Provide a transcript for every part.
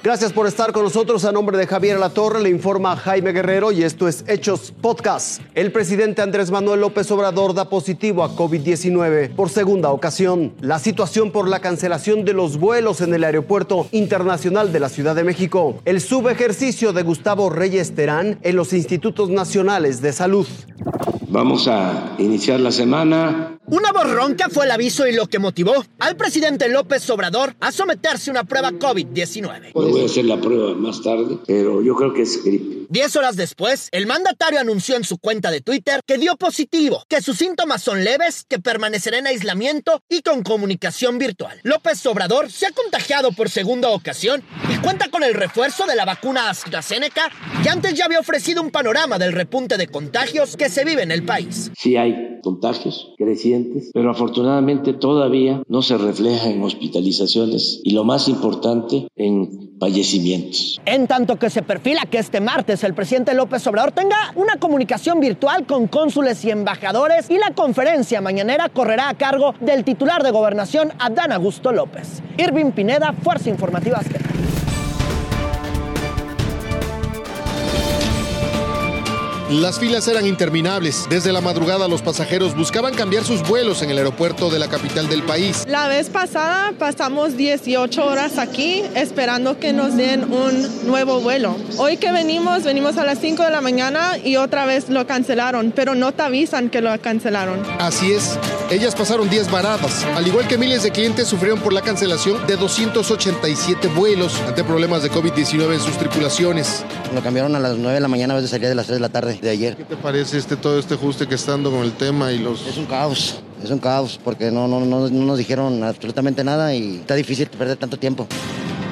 Gracias por estar con nosotros. A nombre de Javier Torre le informa Jaime Guerrero y esto es Hechos Podcast. El presidente Andrés Manuel López Obrador da positivo a COVID-19 por segunda ocasión. La situación por la cancelación de los vuelos en el Aeropuerto Internacional de la Ciudad de México. El subejercicio de Gustavo Reyes Terán en los Institutos Nacionales de Salud. Vamos a iniciar la semana. Una borronca fue el aviso y lo que motivó al presidente López Obrador a someterse a una prueba COVID-19. voy a hacer la prueba más tarde, pero yo creo que es gripe. Diez horas después, el mandatario anunció en su cuenta de Twitter que dio positivo, que sus síntomas son leves, que permanecerá en aislamiento y con comunicación virtual. López Obrador se ha contagiado por segunda ocasión y cuenta con el refuerzo de la vacuna AstraZeneca, que antes ya había ofrecido un panorama del repunte de contagios que se vive en el país. Sí hay contagios crecientes, pero afortunadamente todavía no se refleja en hospitalizaciones y lo más importante en fallecimientos. En tanto que se perfila que este martes el presidente López Obrador tenga una comunicación virtual con cónsules y embajadores y la conferencia mañanera correrá a cargo del titular de gobernación Adán Augusto López. Irving Pineda, Fuerza Informativa Azteca. Las filas eran interminables. Desde la madrugada los pasajeros buscaban cambiar sus vuelos en el aeropuerto de la capital del país. La vez pasada pasamos 18 horas aquí esperando que nos den un nuevo vuelo. Hoy que venimos, venimos a las 5 de la mañana y otra vez lo cancelaron, pero no te avisan que lo cancelaron. Así es. Ellas pasaron días varadas, al igual que miles de clientes sufrieron por la cancelación de 287 vuelos ante problemas de COVID-19 en sus tripulaciones. Lo cambiaron a las 9 de la mañana, a veces salía de las 3 de la tarde de ayer. ¿Qué te parece este todo este ajuste que está dando con el tema y los...? Es un caos, es un caos porque no, no, no, no nos dijeron absolutamente nada y está difícil perder tanto tiempo.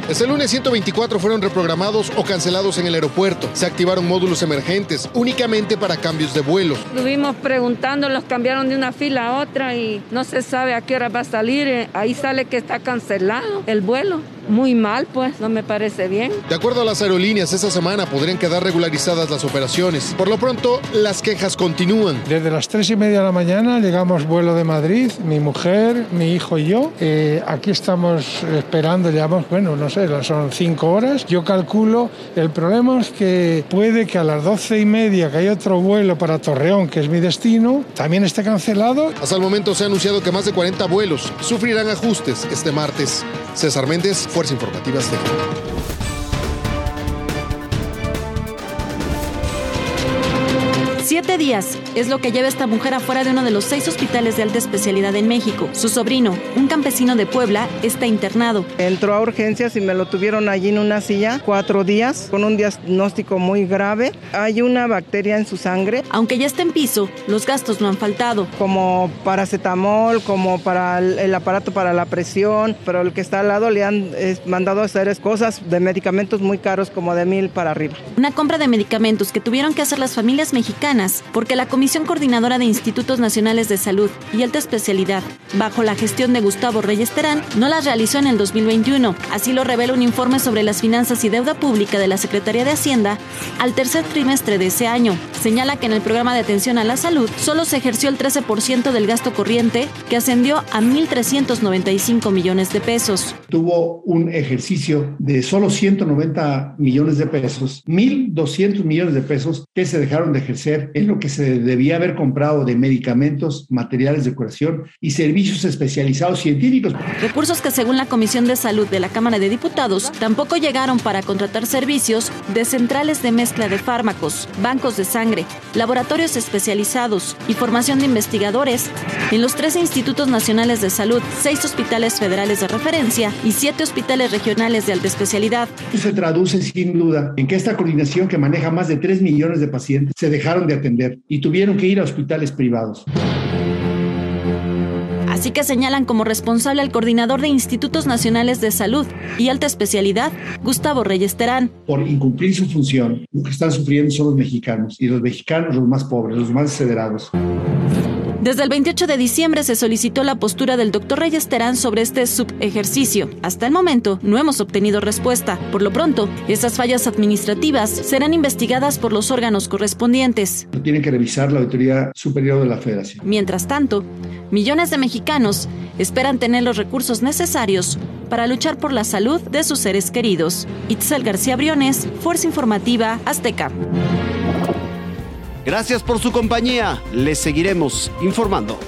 Este lunes 124 fueron reprogramados o cancelados en el aeropuerto. Se activaron módulos emergentes únicamente para cambios de vuelos. Estuvimos preguntando, los cambiaron de una fila a otra y no se sabe a qué hora va a salir. Ahí sale que está cancelado el vuelo muy mal, pues no me parece bien. De acuerdo a las aerolíneas, esta semana podrían quedar regularizadas las operaciones. Por lo pronto, las quejas continúan. Desde las tres y media de la mañana llegamos vuelo de Madrid, mi mujer, mi hijo y yo. Eh, aquí estamos esperando, llevamos, bueno, no sé, son cinco horas. Yo calculo, el problema es que puede que a las doce y media, que hay otro vuelo para Torreón, que es mi destino, también esté cancelado. Hasta el momento se ha anunciado que más de 40 vuelos sufrirán ajustes este martes. César Méndez, Fuerza Informativa Azteca. Siete días es lo que lleva esta mujer afuera de uno de los seis hospitales de alta especialidad en México. Su sobrino, un campesino de Puebla, está internado. Entró a urgencias y me lo tuvieron allí en una silla cuatro días con un diagnóstico muy grave. Hay una bacteria en su sangre. Aunque ya está en piso, los gastos no han faltado. Como paracetamol, como para el aparato para la presión, pero el que está al lado le han mandado a hacer cosas de medicamentos muy caros como de mil para arriba. Una compra de medicamentos que tuvieron que hacer las familias mexicanas porque la Comisión Coordinadora de Institutos Nacionales de Salud y Alta Especialidad, bajo la gestión de Gustavo Reyes Terán, no las realizó en el 2021. Así lo revela un informe sobre las finanzas y deuda pública de la Secretaría de Hacienda al tercer trimestre de ese año. Señala que en el programa de atención a la salud solo se ejerció el 13% del gasto corriente, que ascendió a 1.395 millones de pesos. Tuvo un ejercicio de solo 190 millones de pesos, 1.200 millones de pesos que se dejaron de ejercer en lo que se debía haber comprado de medicamentos, materiales de curación y servicios especializados científicos. Recursos que según la Comisión de Salud de la Cámara de Diputados tampoco llegaron para contratar servicios de centrales de mezcla de fármacos, bancos de sangre, laboratorios especializados y formación de investigadores en los tres institutos nacionales de salud, seis hospitales federales de referencia y siete hospitales regionales de alta especialidad. Se traduce sin duda en que esta coordinación que maneja más de 3 millones de pacientes se dejaron de atender y tuvieron que ir a hospitales privados. Así que señalan como responsable al coordinador de Institutos Nacionales de Salud y Alta Especialidad, Gustavo Reyes Terán. Por incumplir su función, lo que están sufriendo son los mexicanos y los mexicanos los más pobres, los más desheredados. Desde el 28 de diciembre se solicitó la postura del doctor Reyes Terán sobre este subejercicio. Hasta el momento no hemos obtenido respuesta. Por lo pronto, esas fallas administrativas serán investigadas por los órganos correspondientes. Lo tiene que revisar la Autoridad Superior de la Federación. Mientras tanto, millones de mexicanos esperan tener los recursos necesarios para luchar por la salud de sus seres queridos. Itzel García Briones, Fuerza Informativa Azteca. Gracias por su compañía. Les seguiremos informando.